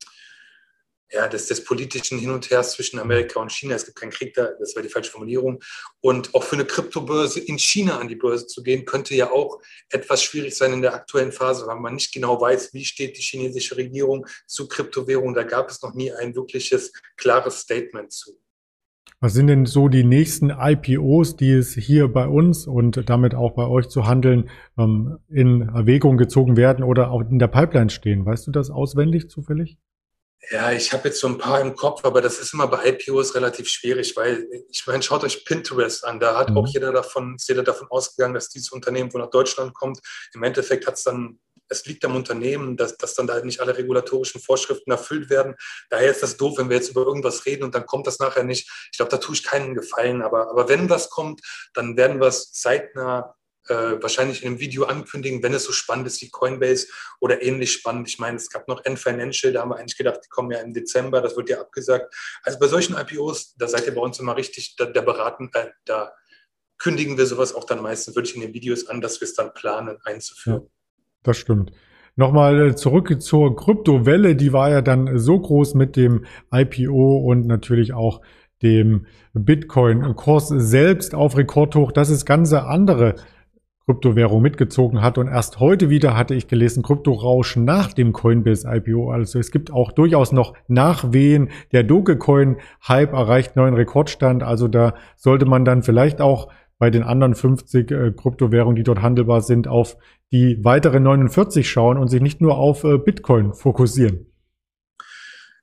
ja, des, des politischen Hin und Hers zwischen Amerika und China. Es gibt keinen Krieg da, das wäre die falsche Formulierung. Und auch für eine Kryptobörse in China an die Börse zu gehen, könnte ja auch etwas schwierig sein in der aktuellen Phase, weil man nicht genau weiß, wie steht die chinesische Regierung zu Kryptowährungen. Da gab es noch nie ein wirkliches klares Statement zu. Was sind denn so die nächsten IPOs, die es hier bei uns und damit auch bei euch zu handeln ähm, in Erwägung gezogen werden oder auch in der Pipeline stehen? Weißt du das auswendig zufällig? Ja, ich habe jetzt so ein paar im Kopf, aber das ist immer bei IPOs relativ schwierig, weil ich meine, schaut euch Pinterest an. Da hat mhm. auch jeder davon, ist jeder davon ausgegangen, dass dieses Unternehmen wo nach Deutschland kommt. Im Endeffekt hat es dann, es liegt am Unternehmen, dass, dass dann da nicht alle regulatorischen Vorschriften erfüllt werden. Daher ist das doof, wenn wir jetzt über irgendwas reden und dann kommt das nachher nicht. Ich glaube, da tue ich keinen Gefallen. Aber, aber wenn was kommt, dann werden wir es zeitnah äh, wahrscheinlich in einem Video ankündigen, wenn es so spannend ist wie Coinbase oder ähnlich spannend. Ich meine, es gab noch N-Financial, da haben wir eigentlich gedacht, die kommen ja im Dezember, das wird ja abgesagt. Also bei solchen IPOs, da seid ihr bei uns immer richtig, da, da beraten, äh, da kündigen wir sowas auch dann meistens wirklich in den Videos an, dass wir es dann planen einzuführen. Ja, das stimmt. Nochmal äh, zurück zur Kryptowelle, die war ja dann so groß mit dem IPO und natürlich auch dem Bitcoin-Kurs selbst auf Rekordhoch, dass es ganze andere Kryptowährung mitgezogen hat. Und erst heute wieder hatte ich gelesen, Kryptorausch nach dem Coinbase IPO. Also es gibt auch durchaus noch Nachwehen. Der Dogecoin-Hype erreicht neuen Rekordstand. Also da sollte man dann vielleicht auch bei den anderen 50 äh, Kryptowährungen, die dort handelbar sind, auf die weiteren 49 schauen und sich nicht nur auf äh, Bitcoin fokussieren.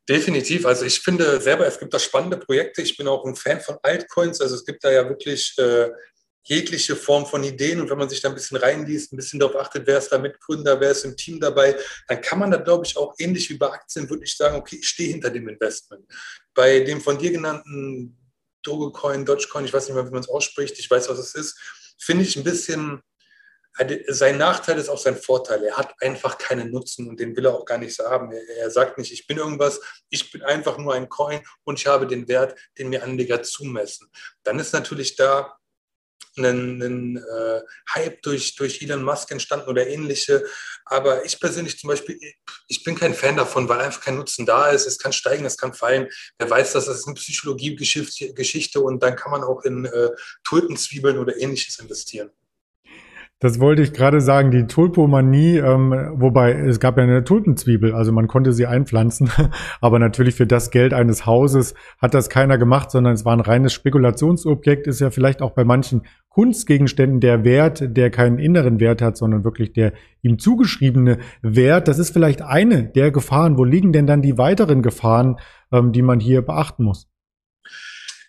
Definitiv. Also ich finde selber, es gibt da spannende Projekte. Ich bin auch ein Fan von Altcoins. Also es gibt da ja wirklich äh, jegliche Form von Ideen. Und wenn man sich da ein bisschen reinliest, ein bisschen darauf achtet, wer ist da Mitgründer, wer ist im Team dabei, dann kann man da, glaube ich, auch ähnlich wie bei Aktien wirklich sagen, okay, ich stehe hinter dem Investment. Bei dem von dir genannten Dogecoin, Dogecoin, ich weiß nicht mehr, wie man es ausspricht, ich weiß, was es ist, finde ich ein bisschen, sein Nachteil ist auch sein Vorteil. Er hat einfach keinen Nutzen und den will er auch gar nicht so haben. Er, sagt nicht, ich bin irgendwas, ich bin einfach nur ein Coin und ich habe den Wert, den mir Anleger zumessen. Dann ist natürlich da einen, einen äh, Hype durch, durch Elon Musk entstanden oder ähnliche. Aber ich persönlich zum Beispiel, ich bin kein Fan davon, weil einfach kein Nutzen da ist. Es kann steigen, es kann fallen. Wer weiß, dass das ist eine Psychologiegeschichte und dann kann man auch in äh, Tulpenzwiebeln oder ähnliches investieren. Das wollte ich gerade sagen, die Tulpomanie, ähm, wobei es gab ja eine Tulpenzwiebel, also man konnte sie einpflanzen, aber natürlich für das Geld eines Hauses hat das keiner gemacht, sondern es war ein reines Spekulationsobjekt, ist ja vielleicht auch bei manchen Kunstgegenständen der Wert, der keinen inneren Wert hat, sondern wirklich der ihm zugeschriebene Wert. Das ist vielleicht eine der Gefahren. Wo liegen denn dann die weiteren Gefahren, ähm, die man hier beachten muss?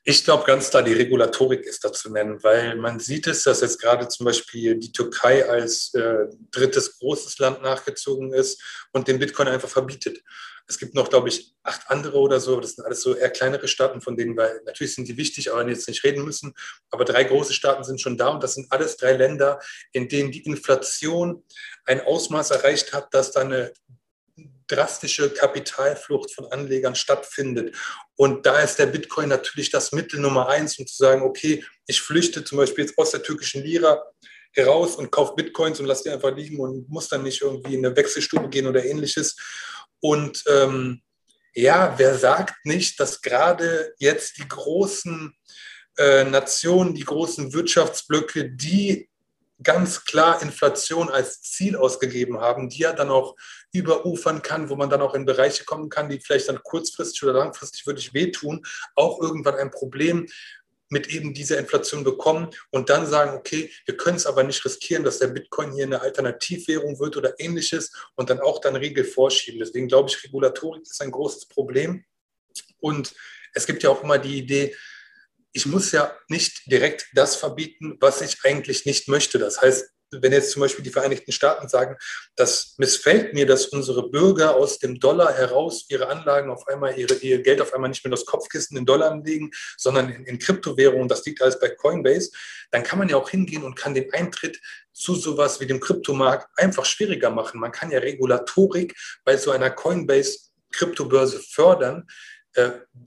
Ich glaube ganz klar, die Regulatorik ist da zu nennen, weil man sieht es, dass jetzt gerade zum Beispiel die Türkei als äh, drittes großes Land nachgezogen ist und den Bitcoin einfach verbietet. Es gibt noch, glaube ich, acht andere oder so. Das sind alles so eher kleinere Staaten, von denen wir, natürlich sind die wichtig, aber jetzt nicht reden müssen. Aber drei große Staaten sind schon da und das sind alles drei Länder, in denen die Inflation ein Ausmaß erreicht hat, dass da eine drastische Kapitalflucht von Anlegern stattfindet. Und da ist der Bitcoin natürlich das Mittel Nummer eins, um zu sagen, okay, ich flüchte zum Beispiel jetzt aus der türkischen Lira heraus und kaufe Bitcoins und lasse die einfach liegen und muss dann nicht irgendwie in eine Wechselstube gehen oder ähnliches. Und ähm, ja, wer sagt nicht, dass gerade jetzt die großen äh, Nationen, die großen Wirtschaftsblöcke, die ganz klar Inflation als Ziel ausgegeben haben, die ja dann auch überufern kann, wo man dann auch in Bereiche kommen kann, die vielleicht dann kurzfristig oder langfristig wirklich wehtun, auch irgendwann ein Problem mit eben dieser Inflation bekommen und dann sagen, okay, wir können es aber nicht riskieren, dass der Bitcoin hier eine Alternativwährung wird oder ähnliches und dann auch dann Regel vorschieben. Deswegen glaube ich, Regulatorik ist ein großes Problem. Und es gibt ja auch immer die Idee, ich muss ja nicht direkt das verbieten, was ich eigentlich nicht möchte. Das heißt, wenn jetzt zum Beispiel die Vereinigten Staaten sagen, das missfällt mir, dass unsere Bürger aus dem Dollar heraus ihre Anlagen auf einmal, ihre, ihr Geld auf einmal nicht mehr das Kopfkissen in Dollar anlegen, sondern in, in Kryptowährungen, das liegt alles bei Coinbase, dann kann man ja auch hingehen und kann den Eintritt zu sowas wie dem Kryptomarkt einfach schwieriger machen. Man kann ja Regulatorik bei so einer Coinbase-Kryptobörse fördern, äh,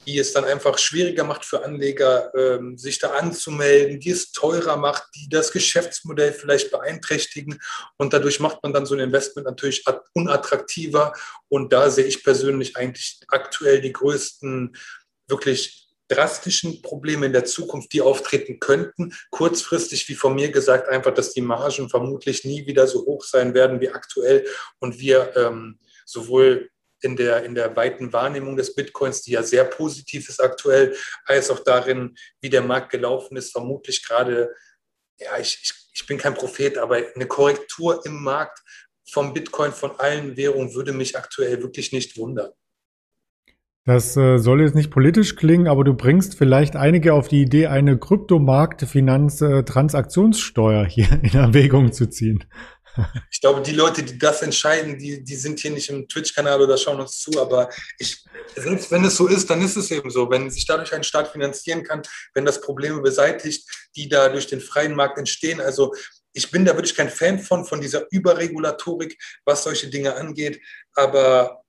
die es dann einfach schwieriger macht für Anleger, ähm, sich da anzumelden, die es teurer macht, die das Geschäftsmodell vielleicht beeinträchtigen. Und dadurch macht man dann so ein Investment natürlich unattraktiver. Und da sehe ich persönlich eigentlich aktuell die größten wirklich drastischen Probleme in der Zukunft, die auftreten könnten. Kurzfristig, wie von mir gesagt, einfach, dass die Margen vermutlich nie wieder so hoch sein werden wie aktuell und wir ähm, sowohl in der, in der weiten Wahrnehmung des Bitcoins, die ja sehr positiv ist aktuell, als auch darin, wie der Markt gelaufen ist, vermutlich gerade, ja, ich, ich, ich bin kein Prophet, aber eine Korrektur im Markt vom Bitcoin, von allen Währungen würde mich aktuell wirklich nicht wundern. Das äh, soll jetzt nicht politisch klingen, aber du bringst vielleicht einige auf die Idee, eine Kryptomarkt-Finanztransaktionssteuer hier in Erwägung zu ziehen. Ich glaube, die Leute, die das entscheiden, die, die sind hier nicht im Twitch-Kanal oder schauen uns zu, aber ich, selbst wenn es so ist, dann ist es eben so. Wenn sich dadurch ein Staat finanzieren kann, wenn das Probleme beseitigt, die da durch den freien Markt entstehen. Also ich bin da wirklich kein Fan von, von dieser Überregulatorik, was solche Dinge angeht. Aber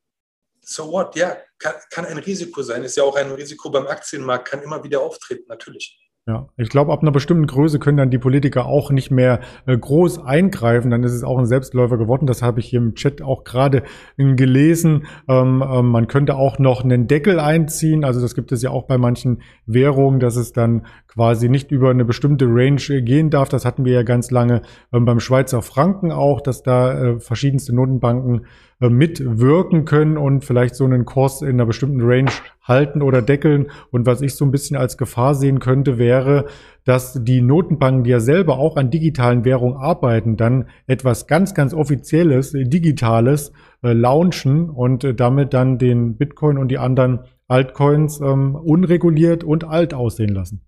so what? Ja, kann, kann ein Risiko sein. Ist ja auch ein Risiko beim Aktienmarkt, kann immer wieder auftreten, natürlich. Ja, ich glaube, ab einer bestimmten Größe können dann die Politiker auch nicht mehr äh, groß eingreifen. Dann ist es auch ein Selbstläufer geworden. Das habe ich hier im Chat auch gerade äh, gelesen. Ähm, ähm, man könnte auch noch einen Deckel einziehen. Also das gibt es ja auch bei manchen Währungen, dass es dann quasi nicht über eine bestimmte Range äh, gehen darf. Das hatten wir ja ganz lange ähm, beim Schweizer Franken auch, dass da äh, verschiedenste Notenbanken mitwirken können und vielleicht so einen Kurs in einer bestimmten Range halten oder deckeln. Und was ich so ein bisschen als Gefahr sehen könnte, wäre, dass die Notenbanken, die ja selber auch an digitalen Währungen arbeiten, dann etwas ganz, ganz Offizielles, Digitales äh, launchen und äh, damit dann den Bitcoin und die anderen Altcoins ähm, unreguliert und alt aussehen lassen.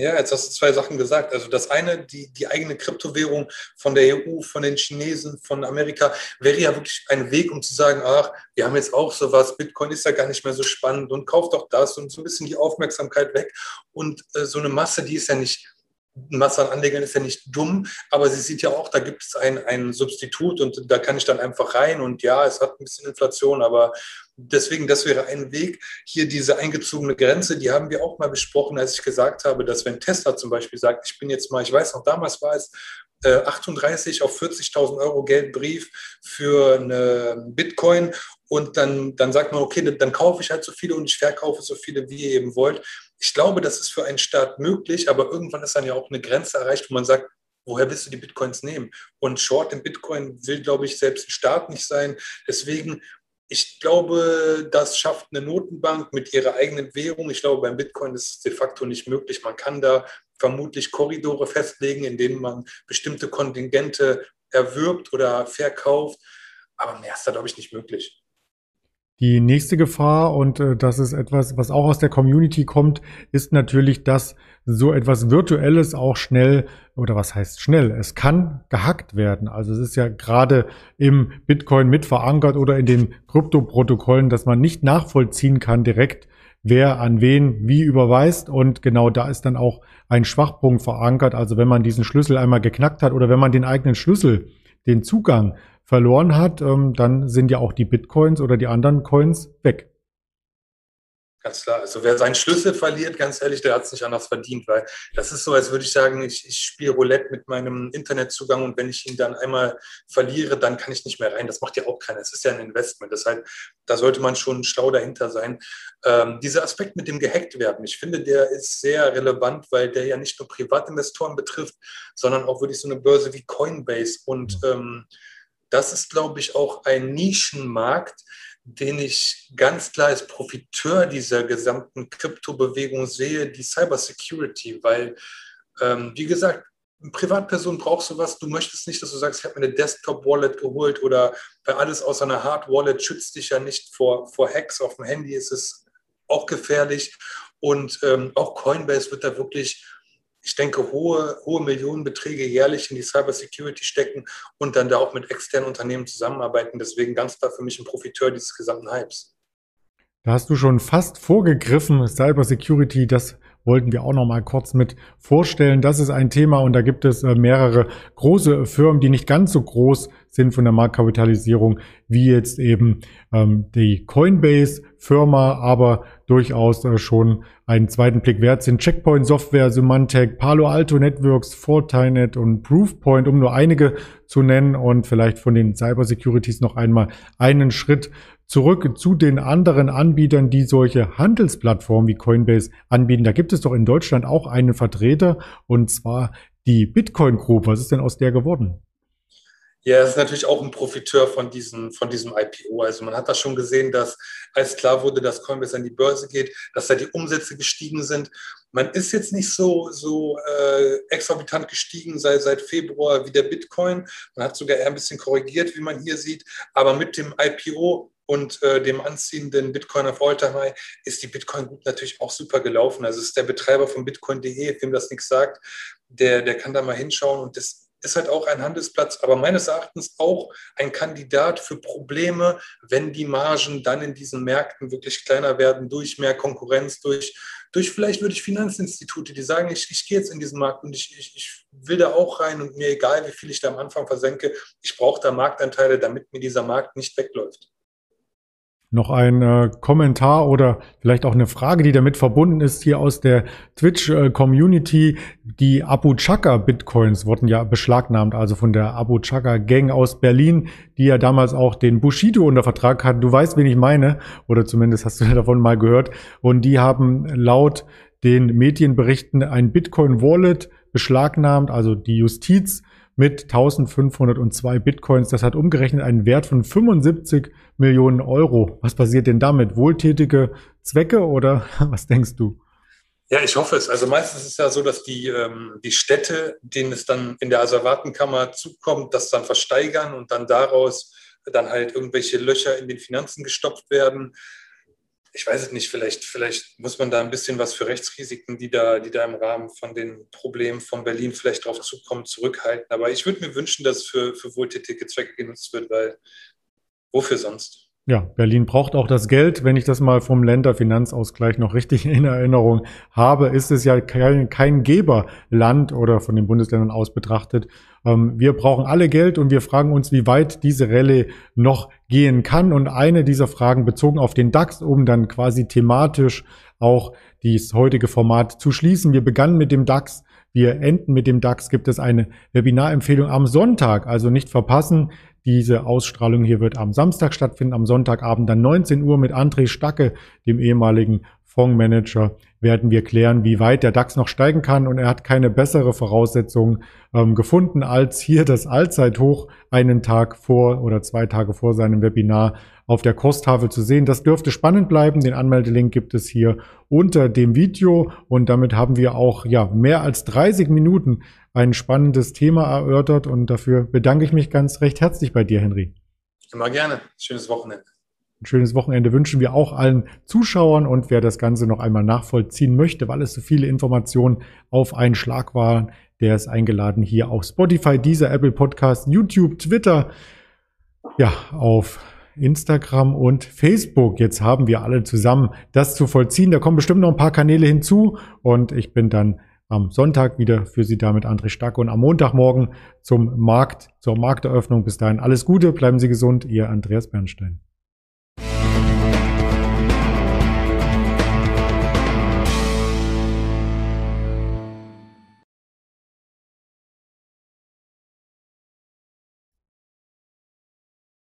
Ja, jetzt hast du zwei Sachen gesagt. Also das eine, die, die eigene Kryptowährung von der EU, von den Chinesen, von Amerika, wäre ja wirklich ein Weg, um zu sagen, ach, wir haben jetzt auch sowas, Bitcoin ist ja gar nicht mehr so spannend und kauft doch das und so ein bisschen die Aufmerksamkeit weg. Und äh, so eine Masse, die ist ja nicht Masse an Anlegern ist ja nicht dumm, aber sie sieht ja auch, da gibt es ein, ein Substitut und da kann ich dann einfach rein und ja, es hat ein bisschen Inflation, aber deswegen, das wäre ein Weg. Hier diese eingezogene Grenze, die haben wir auch mal besprochen, als ich gesagt habe, dass wenn Tesla zum Beispiel sagt, ich bin jetzt mal, ich weiß noch, damals war es 38 äh, auf 40.000 Euro Geldbrief für eine Bitcoin und dann, dann sagt man, okay, dann kaufe ich halt so viele und ich verkaufe so viele, wie ihr eben wollt. Ich glaube, das ist für einen Staat möglich, aber irgendwann ist dann ja auch eine Grenze erreicht, wo man sagt, woher willst du die Bitcoins nehmen? Und Short im Bitcoin will, glaube ich, selbst ein Staat nicht sein. Deswegen, ich glaube, das schafft eine Notenbank mit ihrer eigenen Währung. Ich glaube, beim Bitcoin ist es de facto nicht möglich. Man kann da vermutlich Korridore festlegen, in denen man bestimmte Kontingente erwirbt oder verkauft. Aber mehr ist da, glaube ich, nicht möglich. Die nächste Gefahr, und äh, das ist etwas, was auch aus der Community kommt, ist natürlich, dass so etwas Virtuelles auch schnell, oder was heißt schnell, es kann gehackt werden. Also es ist ja gerade im Bitcoin mit verankert oder in den Kryptoprotokollen, dass man nicht nachvollziehen kann direkt, wer an wen wie überweist. Und genau da ist dann auch ein Schwachpunkt verankert. Also wenn man diesen Schlüssel einmal geknackt hat oder wenn man den eigenen Schlüssel, den Zugang verloren hat, ähm, dann sind ja auch die Bitcoins oder die anderen Coins weg. Ganz klar. Also wer seinen Schlüssel verliert, ganz ehrlich, der hat es nicht anders verdient, weil das ist so, als würde ich sagen, ich, ich spiele Roulette mit meinem Internetzugang und wenn ich ihn dann einmal verliere, dann kann ich nicht mehr rein. Das macht ja auch keiner. Es ist ja ein Investment. Deshalb, da sollte man schon schlau dahinter sein. Ähm, dieser Aspekt mit dem gehackt werden, ich finde, der ist sehr relevant, weil der ja nicht nur Privatinvestoren betrifft, sondern auch wirklich so eine Börse wie Coinbase und ähm, das ist, glaube ich, auch ein Nischenmarkt, den ich ganz klar als Profiteur dieser gesamten Kryptobewegung sehe, die Cybersecurity, weil, ähm, wie gesagt, eine Privatperson brauchst du was, du möchtest nicht, dass du sagst, ich habe mir eine Desktop-Wallet geholt oder bei alles außer einer Hard-Wallet schützt dich ja nicht vor, vor Hacks. Auf dem Handy ist es auch gefährlich. Und ähm, auch Coinbase wird da wirklich ich denke, hohe, hohe Millionenbeträge jährlich in die Cybersecurity stecken und dann da auch mit externen Unternehmen zusammenarbeiten. Deswegen ganz klar für mich ein Profiteur dieses gesamten Hypes. Da hast du schon fast vorgegriffen, Cybersecurity, das wollten wir auch noch mal kurz mit vorstellen. Das ist ein Thema und da gibt es äh, mehrere große Firmen, die nicht ganz so groß sind von der Marktkapitalisierung wie jetzt eben ähm, die Coinbase-Firma, aber durchaus äh, schon einen zweiten Blick wert sind. Checkpoint Software, Symantec, Palo Alto Networks, Fortinet und Proofpoint, um nur einige zu nennen und vielleicht von den Cybersecurities noch einmal einen Schritt zurück zu den anderen Anbietern, die solche Handelsplattformen wie Coinbase anbieten. Da gibt es doch in Deutschland auch einen Vertreter und zwar die Bitcoin Group. Was ist denn aus der geworden? Ja, ist natürlich auch ein Profiteur von diesem, von diesem IPO. Also man hat da schon gesehen, dass als klar wurde, dass Coinbase an die Börse geht, dass da die Umsätze gestiegen sind. Man ist jetzt nicht so, so äh, exorbitant gestiegen seit, seit Februar wie der Bitcoin. Man hat sogar eher ein bisschen korrigiert, wie man hier sieht. Aber mit dem IPO und äh, dem anziehenden Bitcoin auf All-Time High ist die Bitcoin Group natürlich auch super gelaufen. Also es ist der Betreiber von Bitcoin.de, wem das nichts sagt, der, der kann da mal hinschauen und das ist halt auch ein Handelsplatz, aber meines Erachtens auch ein Kandidat für Probleme, wenn die Margen dann in diesen Märkten wirklich kleiner werden durch mehr Konkurrenz, durch, durch vielleicht wirklich Finanzinstitute, die sagen, ich, ich gehe jetzt in diesen Markt und ich, ich, ich will da auch rein und mir egal, wie viel ich da am Anfang versenke, ich brauche da Marktanteile, damit mir dieser Markt nicht wegläuft noch ein äh, Kommentar oder vielleicht auch eine Frage, die damit verbunden ist, hier aus der Twitch-Community. Äh, die Abu Chaka Bitcoins wurden ja beschlagnahmt, also von der Abu Chaka Gang aus Berlin, die ja damals auch den Bushido unter Vertrag hatten. Du weißt, wen ich meine, oder zumindest hast du davon mal gehört. Und die haben laut den Medienberichten ein Bitcoin-Wallet beschlagnahmt, also die Justiz mit 1502 Bitcoins. Das hat umgerechnet einen Wert von 75 Millionen Euro. Was passiert denn damit? Wohltätige Zwecke oder was denkst du? Ja, ich hoffe es. Also meistens ist es ja so, dass die, ähm, die Städte, denen es dann in der Asservatenkammer zukommt, das dann versteigern und dann daraus dann halt irgendwelche Löcher in den Finanzen gestopft werden ich weiß es nicht, vielleicht, vielleicht muss man da ein bisschen was für Rechtsrisiken, die da, die da im Rahmen von den Problemen von Berlin vielleicht drauf zukommen, zurückhalten. Aber ich würde mir wünschen, dass es für, für wohltätige Zwecke genutzt wird, weil wofür sonst? Ja, Berlin braucht auch das Geld. Wenn ich das mal vom Länderfinanzausgleich noch richtig in Erinnerung habe, ist es ja kein, kein Geberland oder von den Bundesländern aus betrachtet. Ähm, wir brauchen alle Geld und wir fragen uns, wie weit diese Rallye noch gehen kann. Und eine dieser Fragen bezogen auf den DAX, um dann quasi thematisch auch dieses heutige Format zu schließen. Wir begannen mit dem DAX. Wir enden mit dem DAX. Gibt es eine Webinarempfehlung am Sonntag, also nicht verpassen. Diese Ausstrahlung hier wird am Samstag stattfinden, am Sonntagabend dann 19 Uhr mit André Stacke, dem ehemaligen Fondsmanager, werden wir klären, wie weit der DAX noch steigen kann. Und er hat keine bessere Voraussetzung ähm, gefunden, als hier das Allzeithoch einen Tag vor oder zwei Tage vor seinem Webinar auf der Kurstafel zu sehen. Das dürfte spannend bleiben. Den Anmeldelink gibt es hier unter dem Video. Und damit haben wir auch ja mehr als 30 Minuten ein spannendes Thema erörtert und dafür bedanke ich mich ganz recht herzlich bei dir, Henry. Immer gerne. Schönes Wochenende. Ein schönes Wochenende wünschen wir auch allen Zuschauern und wer das Ganze noch einmal nachvollziehen möchte, weil es so viele Informationen auf einen Schlag waren, der ist eingeladen hier auf Spotify, dieser Apple Podcast, YouTube, Twitter, ja, auf Instagram und Facebook. Jetzt haben wir alle zusammen das zu vollziehen. Da kommen bestimmt noch ein paar Kanäle hinzu und ich bin dann am Sonntag wieder für Sie damit André Stacke und am Montagmorgen zum Markt, zur Markteröffnung. Bis dahin alles Gute, bleiben Sie gesund, Ihr Andreas Bernstein. Thank you.